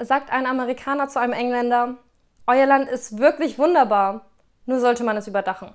sagt ein Amerikaner zu einem Engländer, Euer Land ist wirklich wunderbar, nur sollte man es überdachen.